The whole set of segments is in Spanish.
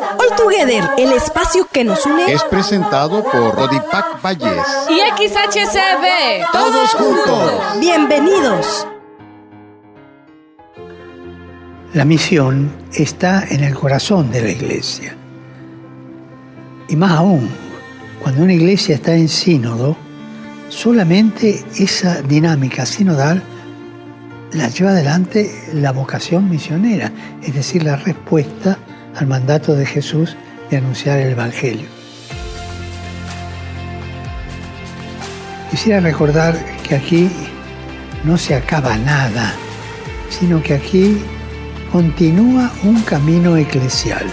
All Together, el espacio que nos une, es presentado por Rodipac Valles y XHCB. Todos juntos. Bienvenidos. La misión está en el corazón de la iglesia. Y más aún, cuando una iglesia está en sínodo, solamente esa dinámica sinodal la lleva adelante la vocación misionera, es decir, la respuesta al mandato de Jesús de anunciar el Evangelio. Quisiera recordar que aquí no se acaba nada, sino que aquí continúa un camino eclesial.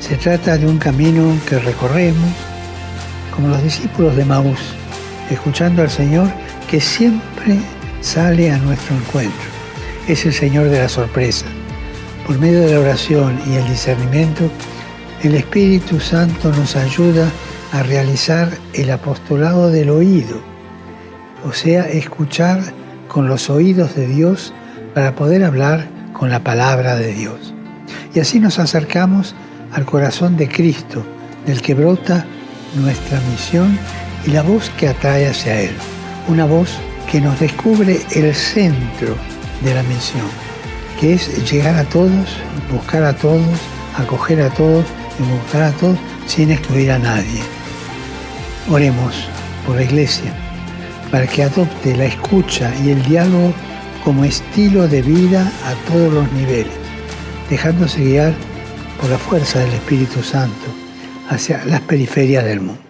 Se trata de un camino que recorremos como los discípulos de Maús, escuchando al Señor que siempre sale a nuestro encuentro. Es el Señor de la sorpresa. Por medio de la oración y el discernimiento, el Espíritu Santo nos ayuda a realizar el apostolado del oído, o sea, escuchar con los oídos de Dios para poder hablar con la palabra de Dios. Y así nos acercamos al corazón de Cristo, del que brota nuestra misión y la voz que atrae hacia Él, una voz que nos descubre el centro de la misión, que es llegar a todos, buscar a todos, acoger a todos y buscar a todos sin excluir a nadie. Oremos por la Iglesia para que adopte la escucha y el diálogo como estilo de vida a todos los niveles, dejándose guiar por la fuerza del Espíritu Santo hacia las periferias del mundo.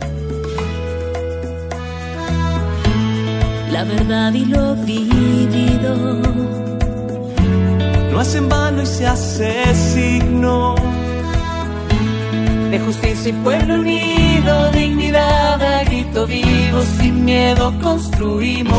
La verdad y lo vivido no hace en vano y se hace signo de justicia y pueblo unido, dignidad a grito vivo, sin miedo construimos.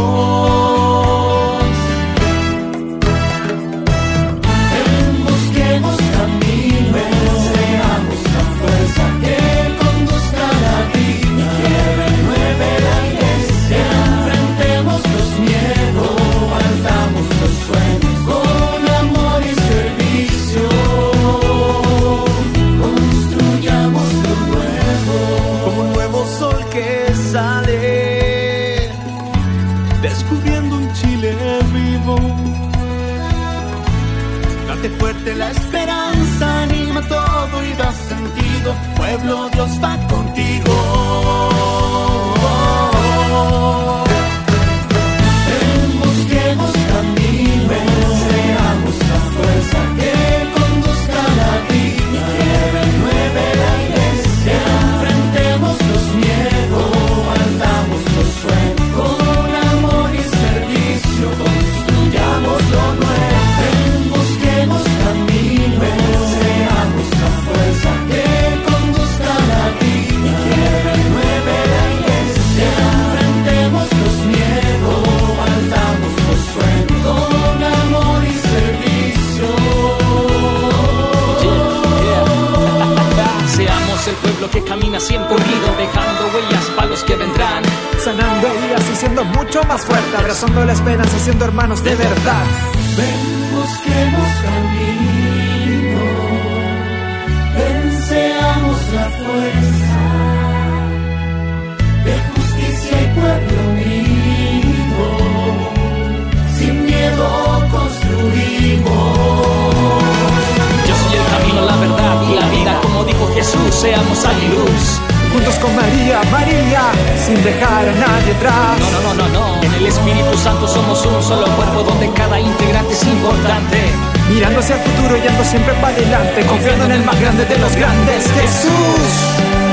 Siempre unido, dejando huellas para los que vendrán. Sanando heridas y siendo mucho más fuerte, abrazando la esperanza, siendo hermanos de verdad. Ven, busquemos camino, ven, seamos la fuerza seamos sal y luz. Juntos con María, María, sin dejar a nadie atrás. No, no, no, no, no. En el Espíritu Santo somos un solo cuerpo donde cada integrante es importante. Mirando hacia el futuro y ando siempre para adelante, confiando en el más grande de los grandes. Jesús.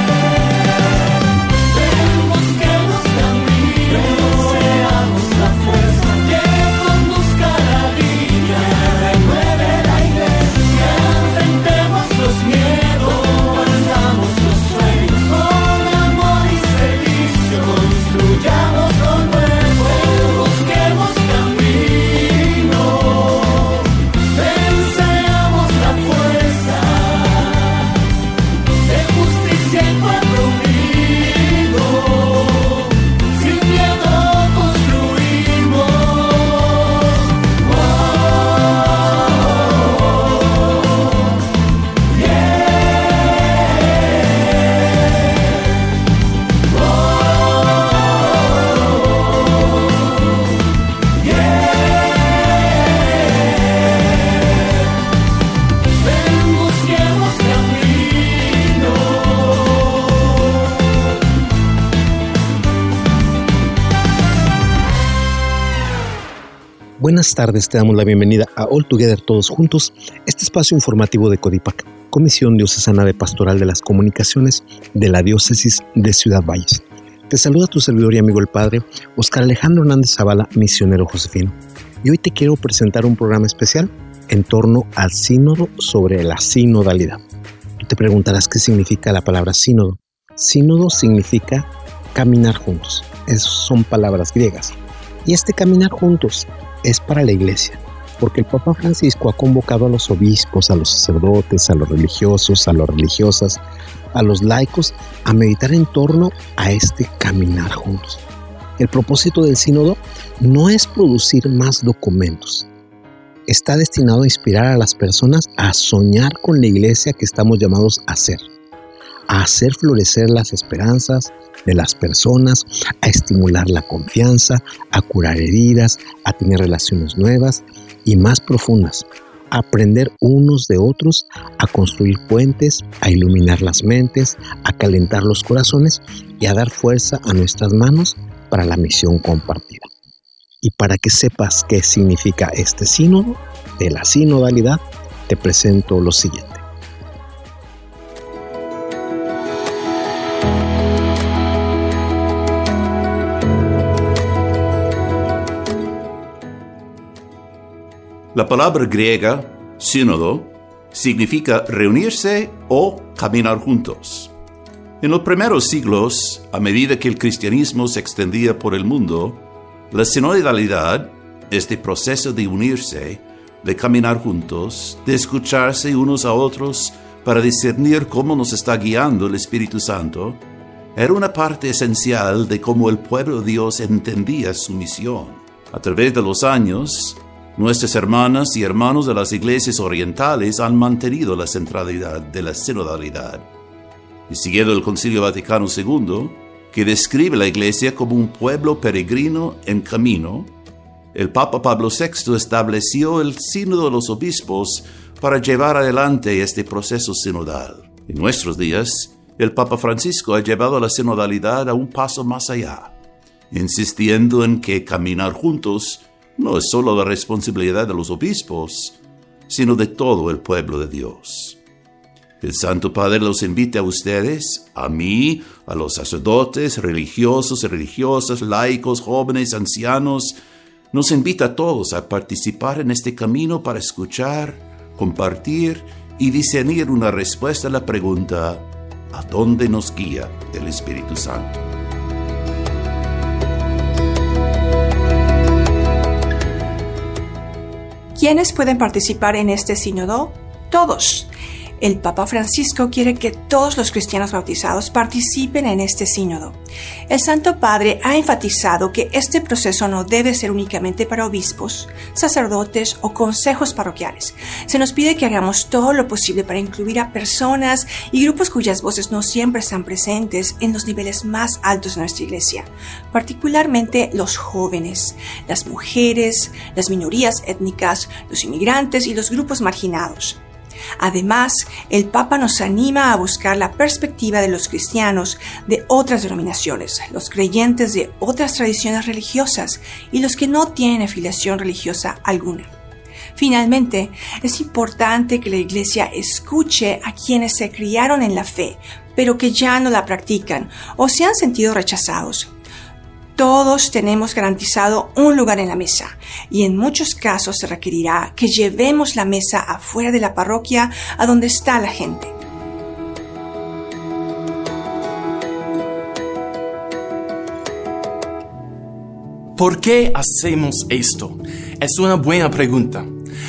Buenas tardes, te damos la bienvenida a All Together Todos Juntos, este espacio informativo de Codipac, Comisión Diocesana de Pastoral de las Comunicaciones de la Diócesis de Ciudad Valles. Te saluda tu servidor y amigo el Padre Oscar Alejandro Hernández Zavala, misionero josefino. Y hoy te quiero presentar un programa especial en torno al sínodo sobre la sinodalidad. Tú te preguntarás qué significa la palabra sínodo. Sínodo significa caminar juntos. Esas son palabras griegas. Y este caminar juntos es para la iglesia, porque el Papa Francisco ha convocado a los obispos, a los sacerdotes, a los religiosos, a las religiosas, a los laicos a meditar en torno a este caminar juntos. El propósito del sínodo no es producir más documentos. Está destinado a inspirar a las personas a soñar con la iglesia que estamos llamados a ser, a hacer florecer las esperanzas, de las personas, a estimular la confianza, a curar heridas, a tener relaciones nuevas y más profundas, a aprender unos de otros, a construir puentes, a iluminar las mentes, a calentar los corazones y a dar fuerza a nuestras manos para la misión compartida. Y para que sepas qué significa este sínodo de la sinodalidad, te presento lo siguiente. La palabra griega, sínodo, significa reunirse o caminar juntos. En los primeros siglos, a medida que el cristianismo se extendía por el mundo, la sinodalidad, este proceso de unirse, de caminar juntos, de escucharse unos a otros para discernir cómo nos está guiando el Espíritu Santo, era una parte esencial de cómo el pueblo de Dios entendía su misión. A través de los años, Nuestras hermanas y hermanos de las iglesias orientales han mantenido la centralidad de la sinodalidad. Y siguiendo el Concilio Vaticano II, que describe la iglesia como un pueblo peregrino en camino, el Papa Pablo VI estableció el sínodo de los obispos para llevar adelante este proceso sinodal. En nuestros días, el Papa Francisco ha llevado la sinodalidad a un paso más allá, insistiendo en que caminar juntos no es solo la responsabilidad de los obispos, sino de todo el pueblo de Dios. El Santo Padre los invita a ustedes, a mí, a los sacerdotes, religiosos y religiosas, laicos, jóvenes, ancianos, nos invita a todos a participar en este camino para escuchar, compartir y discernir una respuesta a la pregunta, ¿a dónde nos guía el Espíritu Santo? ¿Quiénes pueden participar en este sínodo? Todos. El Papa Francisco quiere que todos los cristianos bautizados participen en este sínodo. El Santo Padre ha enfatizado que este proceso no debe ser únicamente para obispos, sacerdotes o consejos parroquiales. Se nos pide que hagamos todo lo posible para incluir a personas y grupos cuyas voces no siempre están presentes en los niveles más altos de nuestra iglesia, particularmente los jóvenes, las mujeres, las minorías étnicas, los inmigrantes y los grupos marginados. Además, el Papa nos anima a buscar la perspectiva de los cristianos de otras denominaciones, los creyentes de otras tradiciones religiosas y los que no tienen afiliación religiosa alguna. Finalmente, es importante que la Iglesia escuche a quienes se criaron en la fe, pero que ya no la practican o se han sentido rechazados todos tenemos garantizado un lugar en la mesa y en muchos casos se requerirá que llevemos la mesa afuera de la parroquia a donde está la gente. ¿Por qué hacemos esto? Es una buena pregunta.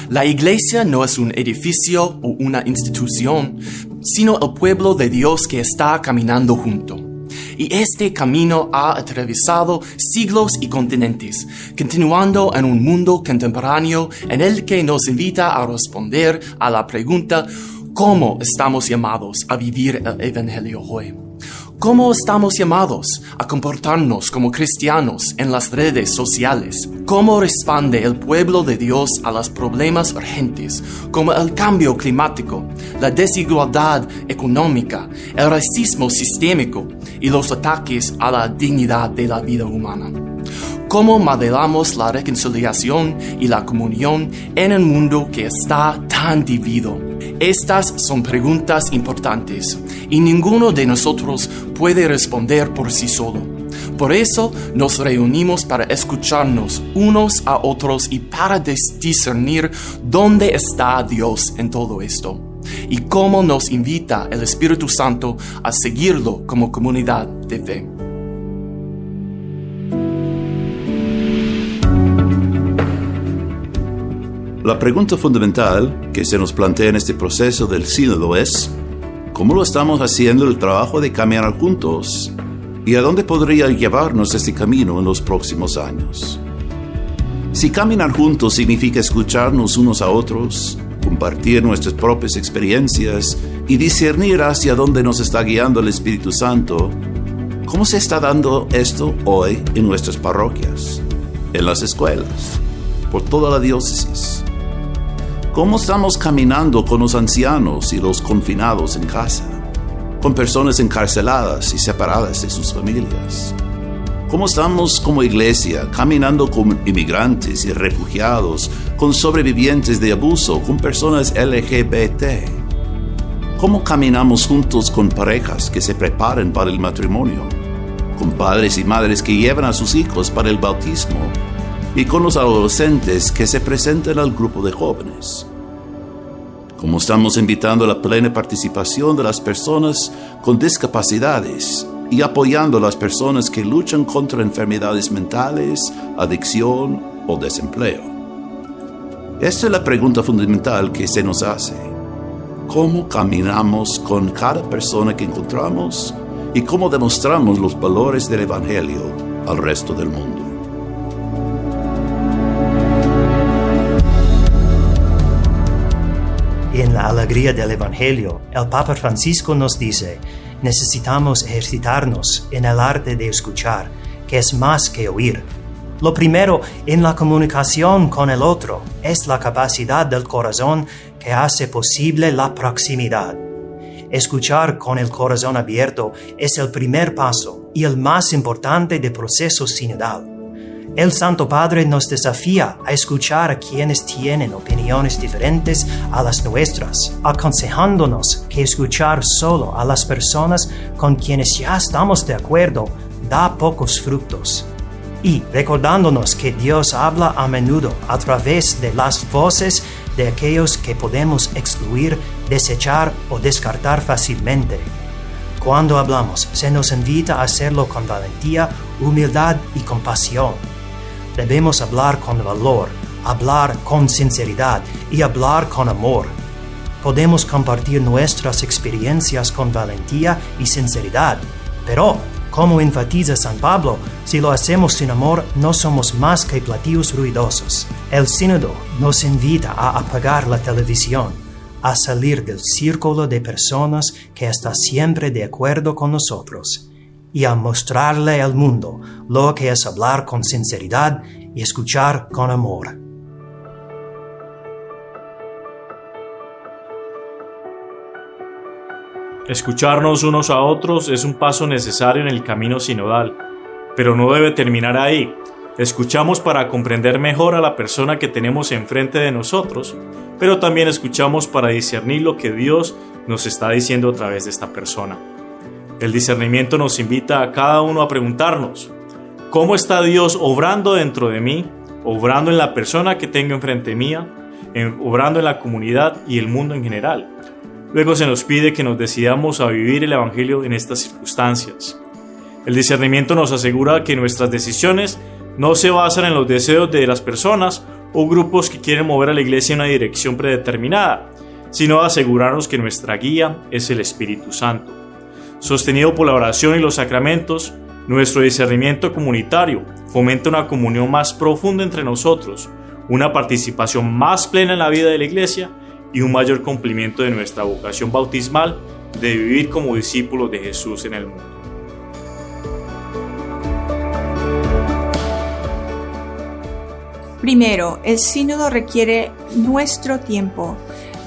La iglesia no es un edificio o una institución, sino el pueblo de Dios que está caminando junto y este camino ha atravesado siglos y continentes, continuando en un mundo contemporáneo en el que nos invita a responder a la pregunta ¿cómo estamos llamados a vivir el Evangelio hoy? ¿Cómo estamos llamados a comportarnos como cristianos en las redes sociales? ¿Cómo responde el pueblo de Dios a los problemas urgentes como el cambio climático, la desigualdad económica, el racismo sistémico y los ataques a la dignidad de la vida humana? cómo modelamos la reconciliación y la comunión en un mundo que está tan dividido. Estas son preguntas importantes y ninguno de nosotros puede responder por sí solo. Por eso nos reunimos para escucharnos unos a otros y para discernir dónde está Dios en todo esto y cómo nos invita el Espíritu Santo a seguirlo como comunidad de fe. La pregunta fundamental que se nos plantea en este proceso del sínodo es, ¿cómo lo estamos haciendo el trabajo de caminar juntos? ¿Y a dónde podría llevarnos este camino en los próximos años? Si caminar juntos significa escucharnos unos a otros, compartir nuestras propias experiencias y discernir hacia dónde nos está guiando el Espíritu Santo, ¿cómo se está dando esto hoy en nuestras parroquias, en las escuelas, por toda la diócesis? ¿Cómo estamos caminando con los ancianos y los confinados en casa? Con personas encarceladas y separadas de sus familias. ¿Cómo estamos como iglesia caminando con inmigrantes y refugiados, con sobrevivientes de abuso, con personas LGBT? ¿Cómo caminamos juntos con parejas que se preparan para el matrimonio? Con padres y madres que llevan a sus hijos para el bautismo y con los adolescentes que se presentan al grupo de jóvenes. Como estamos invitando a la plena participación de las personas con discapacidades y apoyando a las personas que luchan contra enfermedades mentales, adicción o desempleo. Esta es la pregunta fundamental que se nos hace. ¿Cómo caminamos con cada persona que encontramos y cómo demostramos los valores del Evangelio al resto del mundo? Alegría del Evangelio, el Papa Francisco nos dice, necesitamos ejercitarnos en el arte de escuchar, que es más que oír. Lo primero en la comunicación con el otro es la capacidad del corazón que hace posible la proximidad. Escuchar con el corazón abierto es el primer paso y el más importante del proceso sinodal. El Santo Padre nos desafía a escuchar a quienes tienen opiniones diferentes a las nuestras, aconsejándonos que escuchar solo a las personas con quienes ya estamos de acuerdo da pocos frutos. Y recordándonos que Dios habla a menudo a través de las voces de aquellos que podemos excluir, desechar o descartar fácilmente. Cuando hablamos, se nos invita a hacerlo con valentía, humildad y compasión Debemos hablar con valor, hablar con sinceridad y hablar con amor. Podemos compartir nuestras experiencias con valentía y sinceridad, pero, como enfatiza San Pablo, si lo hacemos sin amor no somos más que platillos ruidosos. El sínodo nos invita a apagar la televisión, a salir del círculo de personas que está siempre de acuerdo con nosotros y a mostrarle al mundo lo que es hablar con sinceridad y escuchar con amor. Escucharnos unos a otros es un paso necesario en el camino sinodal, pero no debe terminar ahí. Escuchamos para comprender mejor a la persona que tenemos enfrente de nosotros, pero también escuchamos para discernir lo que Dios nos está diciendo a través de esta persona. El discernimiento nos invita a cada uno a preguntarnos, ¿cómo está Dios obrando dentro de mí, obrando en la persona que tengo enfrente mía, obrando en la comunidad y el mundo en general? Luego se nos pide que nos decidamos a vivir el Evangelio en estas circunstancias. El discernimiento nos asegura que nuestras decisiones no se basan en los deseos de las personas o grupos que quieren mover a la iglesia en una dirección predeterminada, sino asegurarnos que nuestra guía es el Espíritu Santo sostenido por la oración y los sacramentos, nuestro discernimiento comunitario fomenta una comunión más profunda entre nosotros, una participación más plena en la vida de la Iglesia y un mayor cumplimiento de nuestra vocación bautismal de vivir como discípulos de Jesús en el mundo. Primero, el sínodo requiere nuestro tiempo.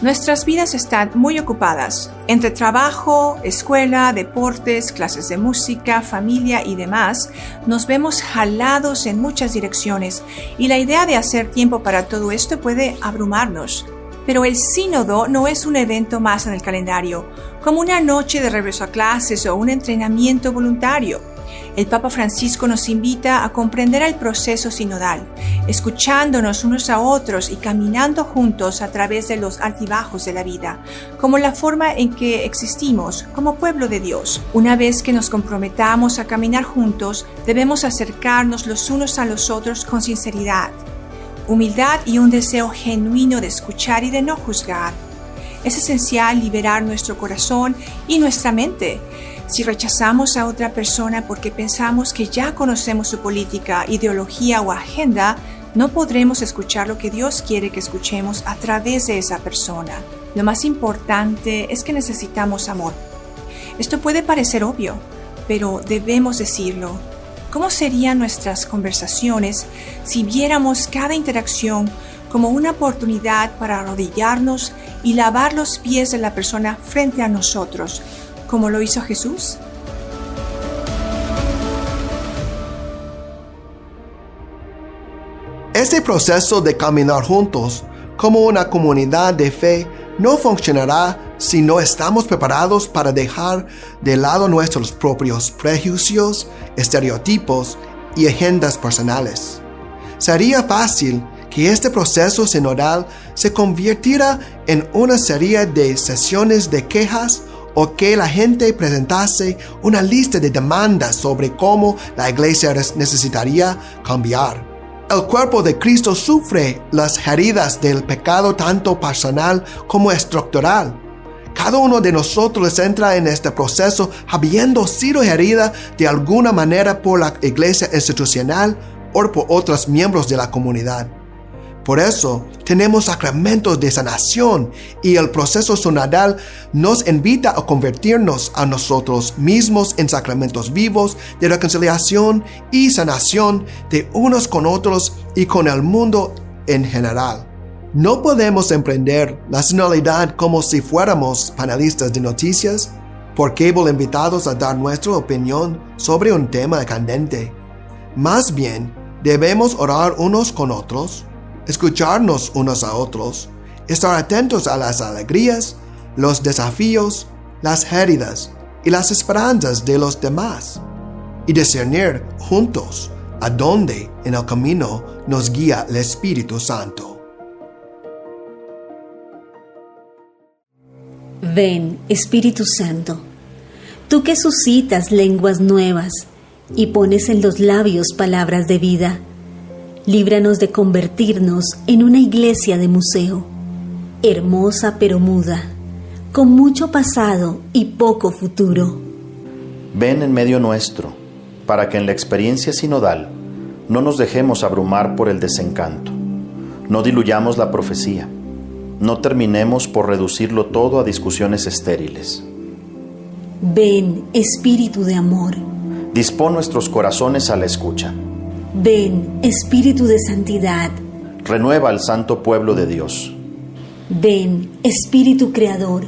Nuestras vidas están muy ocupadas, entre trabajo, escuela, deportes, clases de música, familia y demás, nos vemos jalados en muchas direcciones y la idea de hacer tiempo para todo esto puede abrumarnos. Pero el sínodo no es un evento más en el calendario, como una noche de regreso a clases o un entrenamiento voluntario. El Papa Francisco nos invita a comprender el proceso sinodal, escuchándonos unos a otros y caminando juntos a través de los altibajos de la vida, como la forma en que existimos como pueblo de Dios. Una vez que nos comprometamos a caminar juntos, debemos acercarnos los unos a los otros con sinceridad, humildad y un deseo genuino de escuchar y de no juzgar. Es esencial liberar nuestro corazón y nuestra mente si rechazamos a otra persona porque pensamos que ya conocemos su política, ideología o agenda, no podremos escuchar lo que Dios quiere que escuchemos a través de esa persona. Lo más importante es que necesitamos amor. Esto puede parecer obvio, pero debemos decirlo. ¿Cómo serían nuestras conversaciones si viéramos cada interacción como una oportunidad para arrodillarnos y lavar los pies de la persona frente a nosotros, como lo hizo Jesús? Este proceso de caminar juntos como una comunidad de fe no funcionará si no estamos preparados para dejar de lado nuestros propios prejuicios, estereotipos y agendas personales. Sería fácil que este proceso sinodal se convirtiera en una serie de sesiones de quejas o que la gente presentase una lista de demandas sobre cómo la iglesia necesitaría cambiar. El cuerpo de Cristo sufre las heridas del pecado tanto personal como estructural. Cada uno de nosotros entra en este proceso habiendo sido herida de alguna manera por la iglesia institucional o por otros miembros de la comunidad. Por eso tenemos sacramentos de sanación y el proceso sonadal nos invita a convertirnos a nosotros mismos en sacramentos vivos de reconciliación y sanación de unos con otros y con el mundo en general. No podemos emprender la sinodalidad como si fuéramos panelistas de noticias, por cable invitados a dar nuestra opinión sobre un tema candente. Más bien, debemos orar unos con otros, escucharnos unos a otros, estar atentos a las alegrías, los desafíos, las heridas y las esperanzas de los demás, y discernir juntos a dónde en el camino nos guía el Espíritu Santo. Ven, Espíritu Santo, tú que suscitas lenguas nuevas y pones en los labios palabras de vida líbranos de convertirnos en una iglesia de museo, hermosa pero muda, con mucho pasado y poco futuro. Ven en medio nuestro, para que en la experiencia sinodal no nos dejemos abrumar por el desencanto, no diluyamos la profecía, no terminemos por reducirlo todo a discusiones estériles. Ven, Espíritu de amor. Dispón nuestros corazones a la escucha Ven, Espíritu de Santidad. Renueva al santo pueblo de Dios. Ven, Espíritu Creador.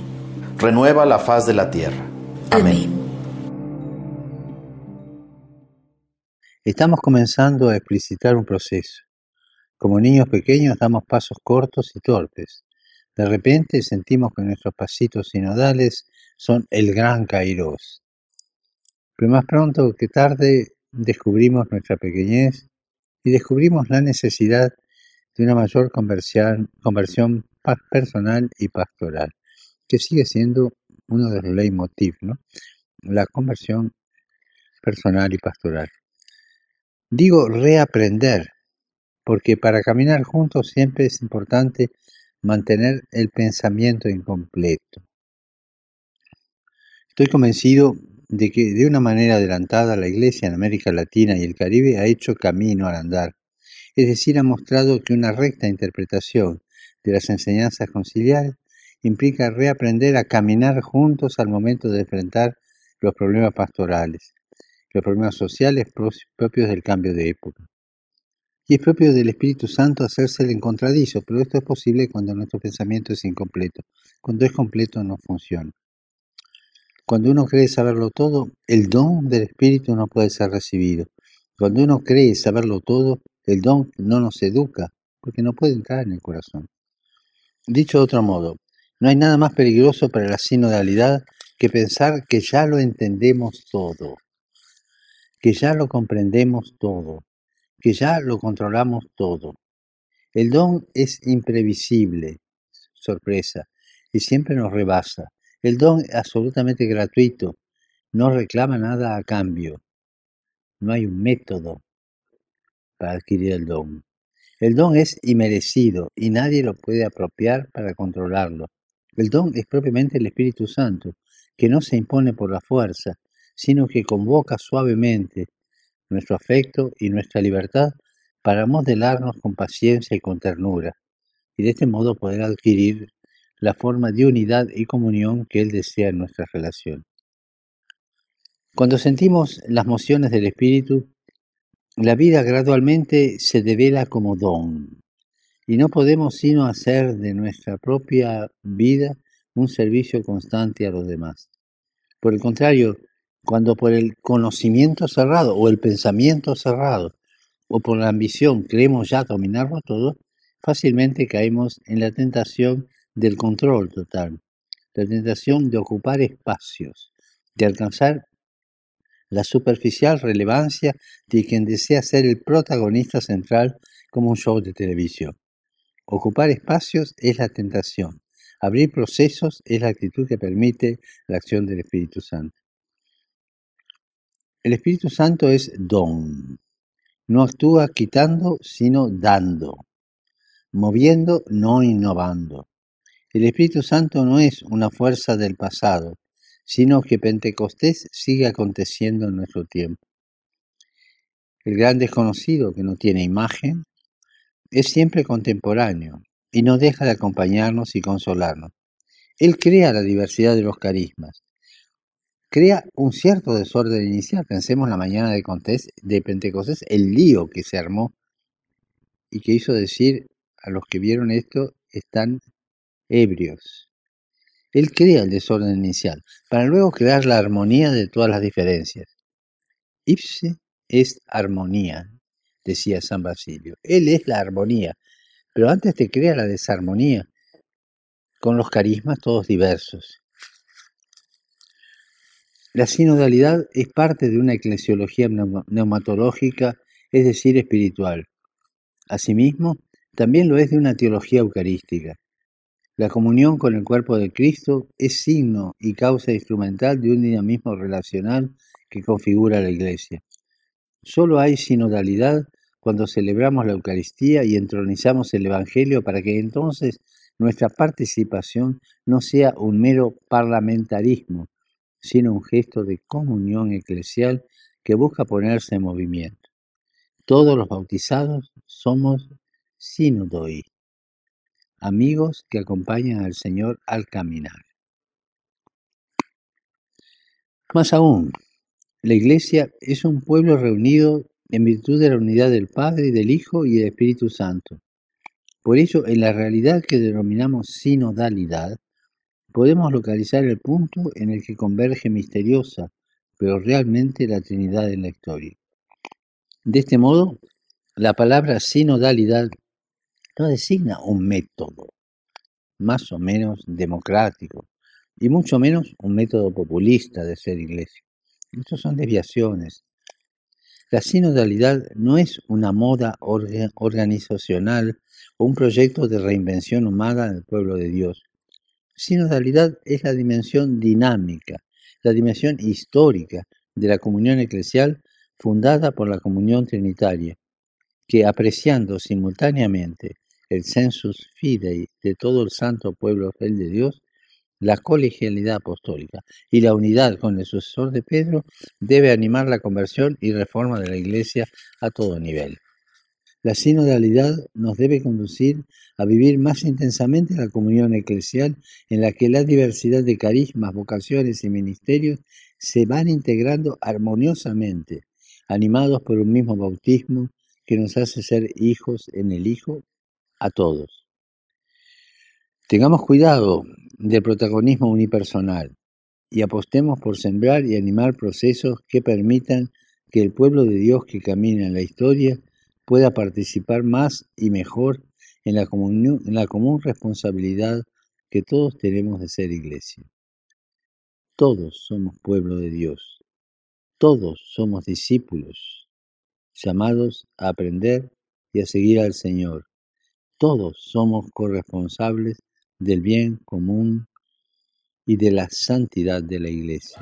Renueva la faz de la tierra. Amén. Estamos comenzando a explicitar un proceso. Como niños pequeños damos pasos cortos y torpes. De repente sentimos que nuestros pasitos sinodales son el gran Kairos. Pero más pronto que tarde descubrimos nuestra pequeñez y descubrimos la necesidad de una mayor conversión, personal y pastoral, que sigue siendo uno de los leitmotiv, ¿no? La conversión personal y pastoral. Digo reaprender, porque para caminar juntos siempre es importante mantener el pensamiento incompleto. Estoy convencido de que de una manera adelantada la Iglesia en América Latina y el Caribe ha hecho camino al andar, es decir, ha mostrado que una recta interpretación de las enseñanzas conciliares implica reaprender a caminar juntos al momento de enfrentar los problemas pastorales, los problemas sociales propios del cambio de época. Y es propio del Espíritu Santo hacerse el encontradizo, pero esto es posible cuando nuestro pensamiento es incompleto. Cuando es completo no funciona. Cuando uno cree saberlo todo, el don del Espíritu no puede ser recibido. Cuando uno cree saberlo todo, el don no nos educa, porque no puede entrar en el corazón. Dicho de otro modo, no hay nada más peligroso para la sinodalidad que pensar que ya lo entendemos todo, que ya lo comprendemos todo, que ya lo controlamos todo. El don es imprevisible, sorpresa, y siempre nos rebasa. El don es absolutamente gratuito, no reclama nada a cambio. No hay un método para adquirir el don. El don es inmerecido y nadie lo puede apropiar para controlarlo. El don es propiamente el Espíritu Santo, que no se impone por la fuerza, sino que convoca suavemente nuestro afecto y nuestra libertad para modelarnos con paciencia y con ternura, y de este modo poder adquirir la forma de unidad y comunión que Él desea en nuestra relación. Cuando sentimos las mociones del Espíritu, la vida gradualmente se devela como don, y no podemos sino hacer de nuestra propia vida un servicio constante a los demás. Por el contrario, cuando por el conocimiento cerrado o el pensamiento cerrado o por la ambición creemos ya dominarlo todo, fácilmente caemos en la tentación del control total, la tentación de ocupar espacios, de alcanzar la superficial relevancia de quien desea ser el protagonista central como un show de televisión. Ocupar espacios es la tentación. Abrir procesos es la actitud que permite la acción del Espíritu Santo. El Espíritu Santo es don. No actúa quitando, sino dando. Moviendo, no innovando. El Espíritu Santo no es una fuerza del pasado, sino que Pentecostés sigue aconteciendo en nuestro tiempo. El gran desconocido que no tiene imagen es siempre contemporáneo y no deja de acompañarnos y consolarnos. Él crea la diversidad de los carismas, crea un cierto desorden inicial. Pensemos la mañana de, Pentecostés, el lío que se armó y que hizo decir a los que vieron esto, están ebrios. Él crea el desorden inicial, para luego crear la armonía de todas las diferencias. Ipse es armonía, decía San Basilio. Él es la armonía, pero antes te crea la desarmonía, con los carismas todos diversos. La sinodalidad es parte de una eclesiología neumatológica, es decir, espiritual. Asimismo, también lo es de una teología eucarística. La comunión con el cuerpo de Cristo es signo y causa instrumental de un dinamismo relacional que configura la Iglesia. Solo hay sinodalidad cuando celebramos la Eucaristía y entronizamos el Evangelio para que entonces nuestra participación no sea un mero parlamentarismo, sino un gesto de comunión eclesial que busca ponerse en movimiento. Todos los bautizados somos sinodoi, amigos que acompañan al Señor al caminar. Más aún, la Iglesia es un pueblo reunido en virtud de la unidad del Padre, del Hijo y del Espíritu Santo. Por ello, en la realidad que denominamos sinodalidad, podemos localizar el punto en el que converge misteriosa, pero realmente la Trinidad en la historia. De este modo, la palabra sinodalidad no designa un método, más o menos democrático, y mucho menos un método populista de ser iglesia. Estos son desviaciones, la sinodalidad no es una moda organizacional o un proyecto de reinvención humana del pueblo de Dios. Sinodalidad es la dimensión dinámica, la dimensión histórica de la comunión eclesial fundada por la comunión trinitaria, que apreciando simultáneamente el sensus fidei de todo el santo pueblo fiel de Dios, la colegialidad apostólica y la unidad con el sucesor de Pedro debe animar la conversión y reforma de la Iglesia a todo nivel. La sinodalidad nos debe conducir a vivir más intensamente la comunión eclesial en la que la diversidad de carismas, vocaciones y ministerios se van integrando armoniosamente, animados por un mismo bautismo que nos hace ser hijos en el Hijo a todos. Tengamos cuidado del protagonismo unipersonal y apostemos por sembrar y animar procesos que permitan que el pueblo de Dios que camina en la historia pueda participar más y mejor en la, en la común responsabilidad que todos tenemos de ser iglesia. Todos somos pueblo de Dios. Todos somos discípulos, llamados a aprender y a seguir al Señor. Todos somos corresponsables del bien común y de la santidad de la Iglesia.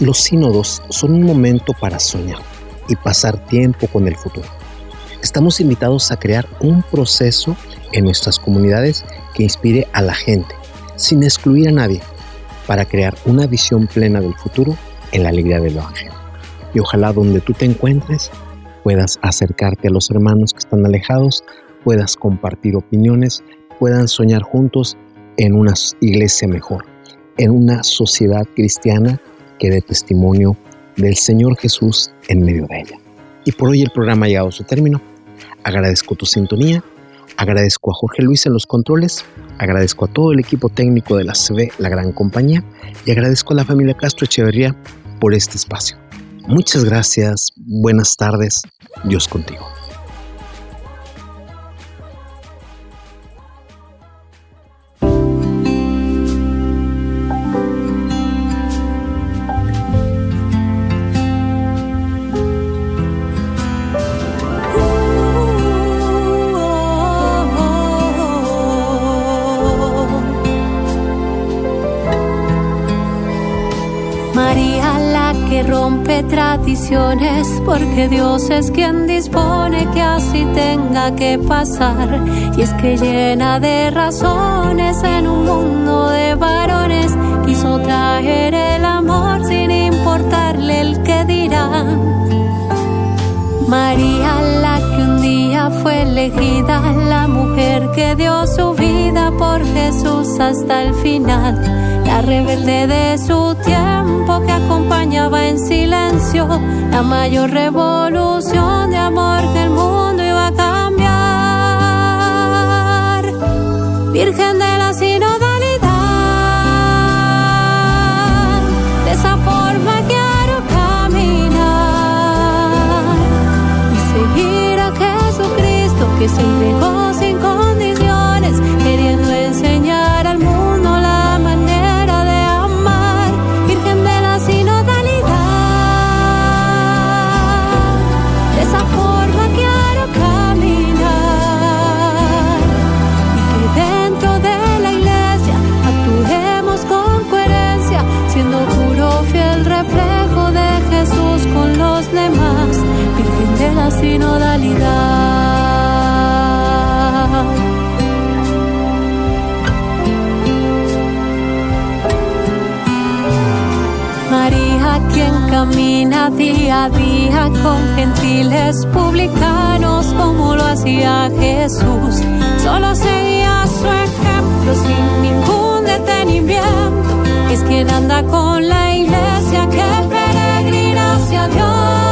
Los sínodos son un momento para soñar y pasar tiempo con el futuro. Estamos invitados a crear un proceso en nuestras comunidades que inspire a la gente, sin excluir a nadie, para crear una visión plena del futuro en la alegría del Evangelio. Y ojalá donde tú te encuentres puedas acercarte a los hermanos que están alejados, puedas compartir opiniones, puedan soñar juntos en una iglesia mejor, en una sociedad cristiana que dé testimonio del Señor Jesús en medio de ella. Y por hoy el programa ha llegado a su término. Agradezco tu sintonía, agradezco a Jorge Luis en los controles, agradezco a todo el equipo técnico de la CB, la gran compañía, y agradezco a la familia Castro Echeverría por este espacio. Muchas gracias, buenas tardes, Dios contigo. Es quien dispone que así tenga que pasar. Y es que llena de razones en un mundo de varones, quiso traer el amor sin importarle el que dirán. María, la que un día fue elegida, la mujer que dio su vida por Jesús hasta el final la rebelde de su tiempo mayor revolución de amor que el mundo iba a cambiar. Virgen de la sinodalidad, de esa forma quiero caminar y seguir a Jesucristo que se entregó quien camina día a día con gentiles publicanos como lo hacía Jesús. Solo seguía su ejemplo sin ningún detenimiento. Es quien anda con la iglesia que peregrina hacia Dios.